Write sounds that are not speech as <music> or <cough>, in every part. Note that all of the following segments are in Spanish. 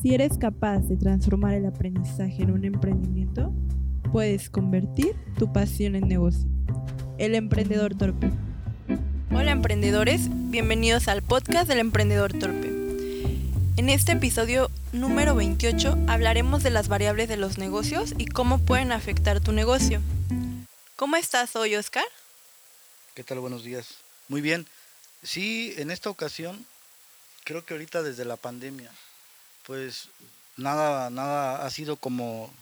Si eres capaz de transformar el aprendizaje en un emprendimiento, puedes convertir tu pasión en negocio. El emprendedor torpe. Hola emprendedores, bienvenidos al podcast del emprendedor torpe. En este episodio número 28 hablaremos de las variables de los negocios y cómo pueden afectar tu negocio. ¿Cómo estás hoy, Oscar? ¿Qué tal? Buenos días. Muy bien. Sí, en esta ocasión, creo que ahorita desde la pandemia, pues nada, nada ha sido como,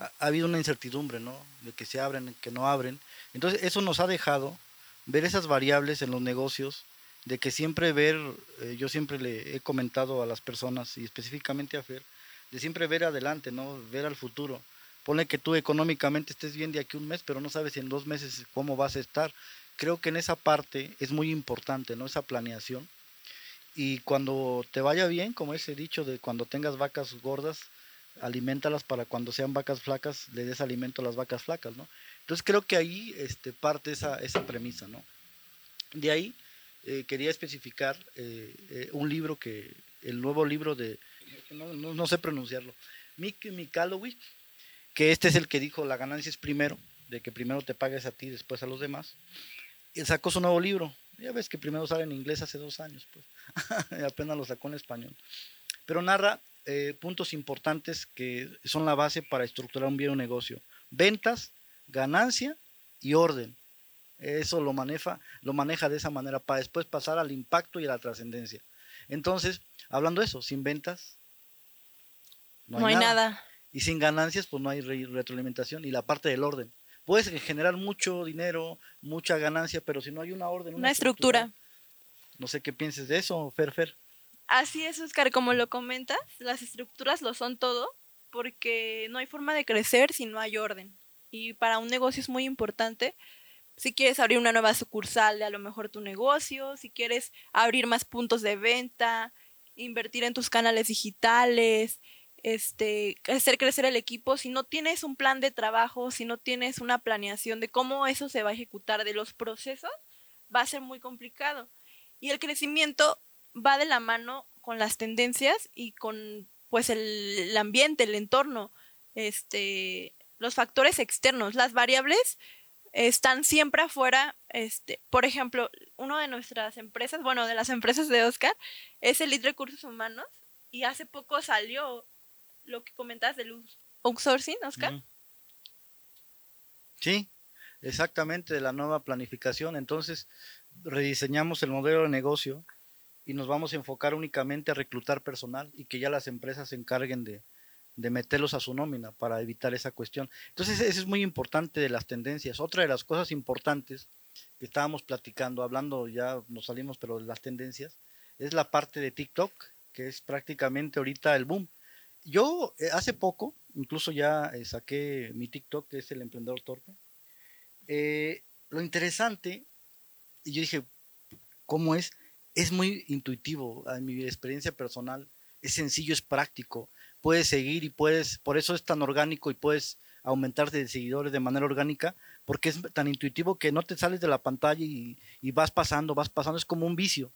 ha, habido una incertidumbre, ¿no? De que se abren, que no abren. Entonces eso nos ha dejado ver esas variables en los negocios, de que siempre ver, eh, yo siempre le he comentado a las personas y específicamente a Fer, de siempre ver adelante, ¿no? Ver al futuro. Pone que tú económicamente estés bien de aquí un mes, pero no sabes en dos meses cómo vas a estar creo que en esa parte es muy importante, ¿no? Esa planeación. Y cuando te vaya bien, como ese dicho de cuando tengas vacas gordas, alimentalas para cuando sean vacas flacas, le des alimento a las vacas flacas, ¿no? Entonces creo que ahí este, parte esa, esa premisa, ¿no? De ahí eh, quería especificar eh, eh, un libro que, el nuevo libro de, no, sé pronunciarlo, Mick Mikalowicz, que este es el que dijo la ganancia es primero, de que primero te pagues a ti, después a los demás sacó su nuevo libro. Ya ves que primero sale en inglés hace dos años, pues. <laughs> apenas lo sacó en español. Pero narra eh, puntos importantes que son la base para estructurar un bien o negocio. Ventas, ganancia y orden. Eso lo maneja, lo maneja de esa manera para después pasar al impacto y a la trascendencia. Entonces, hablando de eso, sin ventas, no hay, nada. Y sin ganancias, pues no hay retroalimentación y la parte del orden puedes generar mucho dinero, mucha ganancia, pero si no hay una orden, una, estructura. No sé qué pienses de eso, Fer Fer. Así es, Oscar, como lo comentas, las estructuras lo son todo, porque no hay forma de crecer si no hay orden. Y para un negocio es muy importante. Si quieres abrir una nueva sucursal de a lo mejor tu negocio, si quieres abrir más puntos de venta, invertir en tus canales digitales, este, hacer crecer el equipo, si no tienes un plan de trabajo, si no tienes una planeación de cómo eso se va a ejecutar, de los procesos, va a ser muy complicado. Y el crecimiento va de la mano con las tendencias y con pues el, ambiente, el entorno, este, los factores externos, las variables están siempre afuera. Este, por ejemplo, una de nuestras empresas, bueno, de las empresas de Oscar, es el Lead Recursos Humanos y hace poco salió lo que comentas del outsourcing, Oscar. Sí, exactamente, de la nueva planificación. Entonces, rediseñamos el modelo de negocio y nos vamos a enfocar únicamente a reclutar personal y que ya las empresas se encarguen de, de meterlos a su nómina para evitar esa cuestión. Entonces, eso es muy importante de las tendencias. Otra de las cosas importantes que estábamos platicando, hablando, ya nos salimos, pero de las tendencias, es la parte de TikTok, que es prácticamente ahorita el boom. Yo eh, hace poco, incluso ya eh, saqué mi TikTok, que es el emprendedor torpe. Eh, lo interesante, y yo dije, ¿cómo es? Es muy intuitivo, en mi experiencia personal, es sencillo, es práctico. Puedes seguir y puedes, por eso es tan orgánico y puedes aumentar de seguidores de manera orgánica, porque es tan intuitivo que no te sales de la pantalla y, y vas pasando, vas pasando, es como un vicio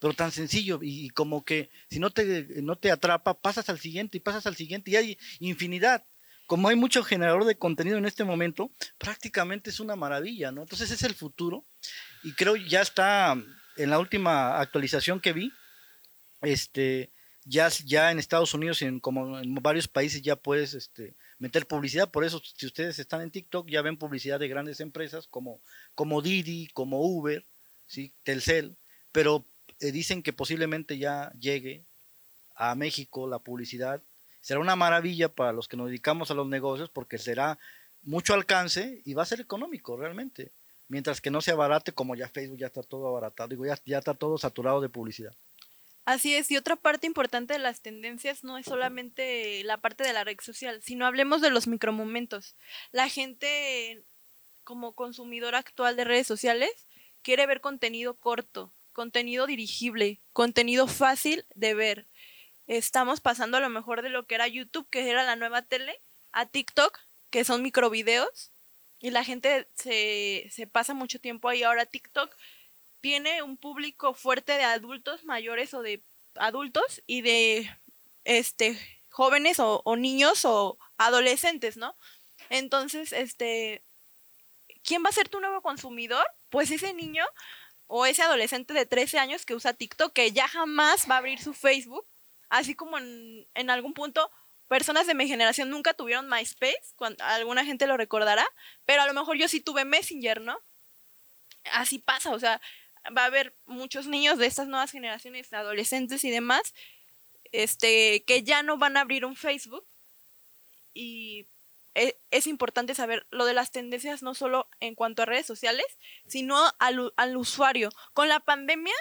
pero tan sencillo y, como que si no te, no te atrapa, pasas al siguiente y pasas al siguiente y hay infinidad. Como hay mucho generador de contenido en este momento, prácticamente es una maravilla, ¿no? Entonces es el futuro y creo ya está en la última actualización que vi, este, ya, ya en Estados Unidos y en, como en varios países ya puedes este, meter publicidad. Por eso, si ustedes están en TikTok, ya ven publicidad de grandes empresas como, como Didi, como Uber, ¿sí? Telcel. Pero dicen que posiblemente ya llegue a México la publicidad. Será una maravilla para los que nos dedicamos a los negocios porque será mucho alcance y va a ser económico realmente. Mientras que no sea barate como ya Facebook ya está todo abaratado, digo, ya, ya está todo saturado de publicidad. Así es, y otra parte importante de las tendencias no es solamente la parte de la red social, sino hablemos de los micromomentos. La gente como consumidor actual de redes sociales quiere ver contenido corto, contenido dirigible, contenido fácil de ver. Estamos pasando a lo mejor de lo que era YouTube, que era la nueva tele, a TikTok, que son microvideos, y la gente se, se pasa mucho tiempo ahí. Ahora TikTok tiene un público fuerte de adultos mayores o de adultos y de este, jóvenes o, o niños o adolescentes, ¿no? Entonces, este, ¿quién va a ser tu nuevo consumidor? Pues ese niño o ese adolescente de 13 años que usa TikTok, que ya jamás va a abrir su Facebook, así como en, algún punto personas de mi generación nunca tuvieron MySpace, cuando, alguna gente lo recordará, pero a lo mejor yo sí tuve Messenger, ¿no? Así pasa, o sea, va a haber muchos niños de estas nuevas generaciones, adolescentes y demás, este, que ya no van a abrir un Facebook y e, es importante saber lo de las tendencias no solo en cuanto a redes sociales, sino al, al usuario. Con la pandemia,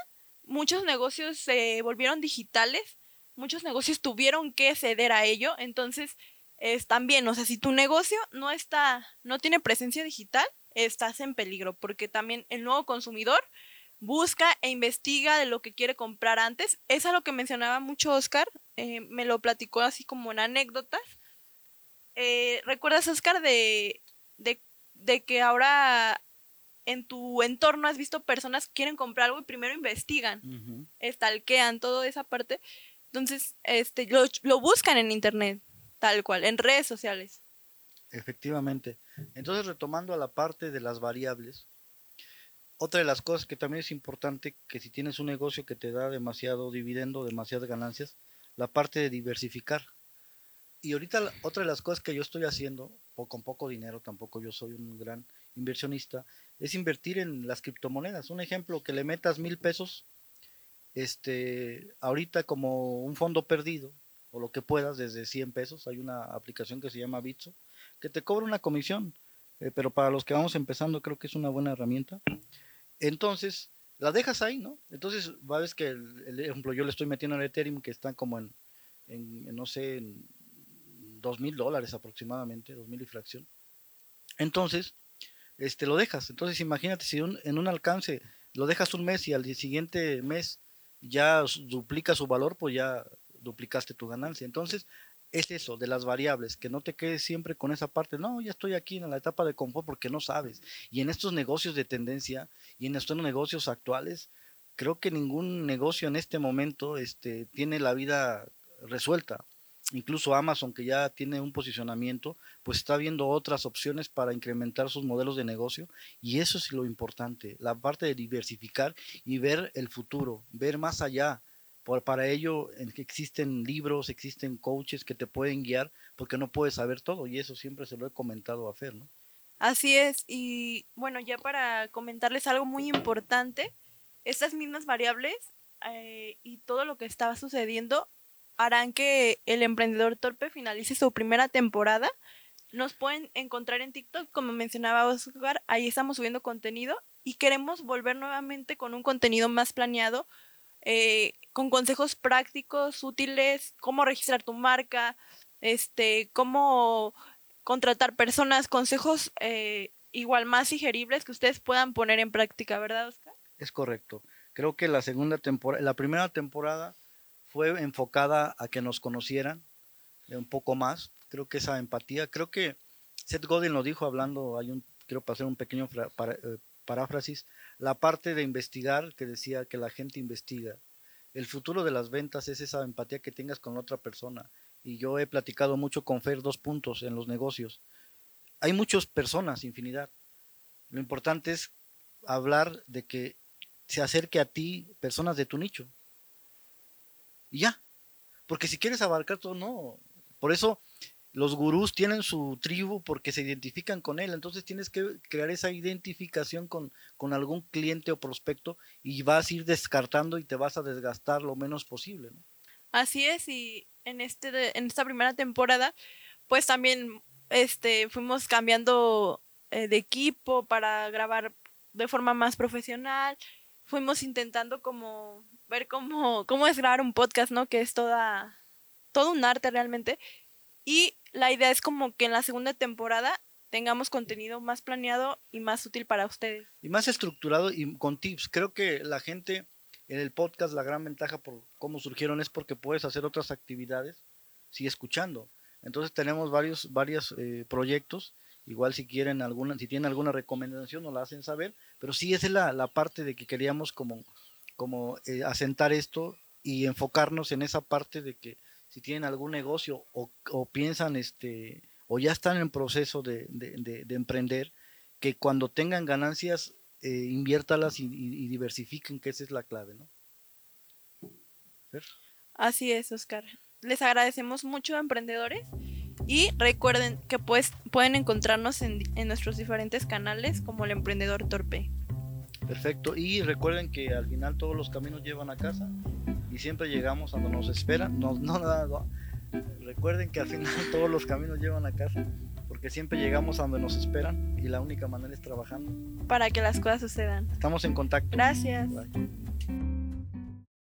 muchos negocios se volvieron digitales, muchos negocios tuvieron que ceder a ello, entonces es también, o sea, si tu negocio no está, no tiene presencia digital, estás en peligro, porque también el nuevo consumidor busca e investiga de lo que quiere comprar antes. Es a lo que mencionaba mucho Oscar, eh, me lo platicó así como en anécdotas eh, ¿recuerdas, Oscar, de, de, que ahora en tu entorno has visto personas que quieren comprar algo y primero investigan, estalquean toda esa parte? Entonces, este, lo, lo buscan en internet, tal cual, en redes sociales. Efectivamente. Entonces, retomando a la parte de las variables, otra de las cosas que también es importante, que si tienes un negocio que te da demasiado dividendo, demasiadas ganancias, la parte de diversificar. Y ahorita otra de las cosas que yo estoy haciendo, con poco dinero, tampoco yo soy un gran inversionista, es invertir en las criptomonedas. Un ejemplo, que le metas mil pesos, este, ahorita como un fondo perdido, o lo que puedas, desde 100 pesos, hay una aplicación que se llama Bitso, que te cobra una comisión, eh, pero para los que vamos empezando creo que es una buena herramienta. Entonces, la dejas ahí, ¿no? Entonces, ves que, el, ejemplo, yo le estoy metiendo en Ethereum, que está como en, en no sé, en dos mil dólares aproximadamente, dos mil y fracción. Entonces, este, lo dejas. Entonces, imagínate si en un alcance lo dejas un mes y al siguiente mes ya duplica su valor, pues ya duplicaste tu ganancia. Entonces, es eso, de las variables, que no te quedes siempre con esa parte, no, ya estoy aquí en la etapa de confort porque no sabes. Y en estos negocios de tendencia y en estos negocios actuales, creo que ningún negocio en este momento este, tiene la vida resuelta incluso Amazon, que ya tiene un posicionamiento, pues está viendo otras opciones para incrementar sus modelos de negocio. Y eso es lo importante, la parte de diversificar y ver el futuro, ver más allá. Por, para ello existen libros, existen coaches que te pueden guiar porque no puedes saber todo y eso siempre se lo he comentado a Fer, ¿no? Así es, y bueno, ya para comentarles algo muy importante, estas mismas variables eh, y todo lo que estaba sucediendo harán que el emprendedor torpe finalice su primera temporada. Nos pueden encontrar en TikTok, como mencionaba Oscar, ahí estamos subiendo contenido y queremos volver nuevamente con un contenido más planeado, eh, con consejos prácticos, útiles, cómo registrar tu marca, este, cómo contratar personas, consejos eh, igual más digeribles que ustedes puedan poner en práctica, ¿verdad, Oscar? Es correcto. Creo que la segunda temporada, la primera temporada fue enfocada a que nos conocieran un poco más. Creo que esa empatía, creo que Seth Godin lo dijo hablando, hay quiero pasar un pequeño eh, paráfrasis, la parte de investigar que decía que la gente investiga. El futuro de las ventas es esa empatía que tengas con otra persona. Y yo he platicado mucho con Fer dos puntos en los negocios. Hay muchas personas, infinidad. Lo importante es hablar de que se acerque a ti personas de tu nicho. Y ya. Porque si quieres abarcar todo, no. Por eso los gurús tienen su tribu porque se identifican con él. Entonces tienes que crear esa identificación con, con algún cliente o prospecto y vas a ir descartando y te vas a desgastar lo menos posible. ¿no? Así es, y en, este en esta primera temporada, pues también este, fuimos cambiando eh, de equipo para grabar de forma más profesional. Fuimos intentando como ver cómo, cómo es grabar un podcast, ¿no? Que es toda, todo un arte realmente. Y la idea es como que en la segunda temporada tengamos contenido más planeado y más útil para ustedes. Y más estructurado y con tips. Creo que la gente en el podcast, la gran ventaja por cómo surgieron es porque puedes hacer otras actividades, sigue escuchando. Entonces tenemos varios, varios eh, proyectos. Igual si quieren alguna, si tienen alguna recomendación nos la hacen saber. Pero sí esa es la, la parte de que queríamos como como eh, asentar esto y enfocarnos en esa parte de que si tienen algún negocio o, o piensan, este, o ya están en proceso de, de- de- de emprender, que cuando tengan ganancias, eh, inviértalas y, y- diversifiquen, que esa es la clave, ¿no? Así es, Oscar. Les agradecemos mucho, emprendedores. Y recuerden que pues, pueden encontrarnos en, en nuestros diferentes canales como el Emprendedor Torpe. Perfecto. Y recuerden que al final todos los caminos llevan a casa y siempre llegamos a donde nos esperan. No, no, nada, no. Recuerden que al final <laughs> todos los caminos llevan a casa porque siempre llegamos a donde nos esperan y la única manera es trabajando. Para que las cosas sucedan. Estamos en contacto. Gracias. Bye.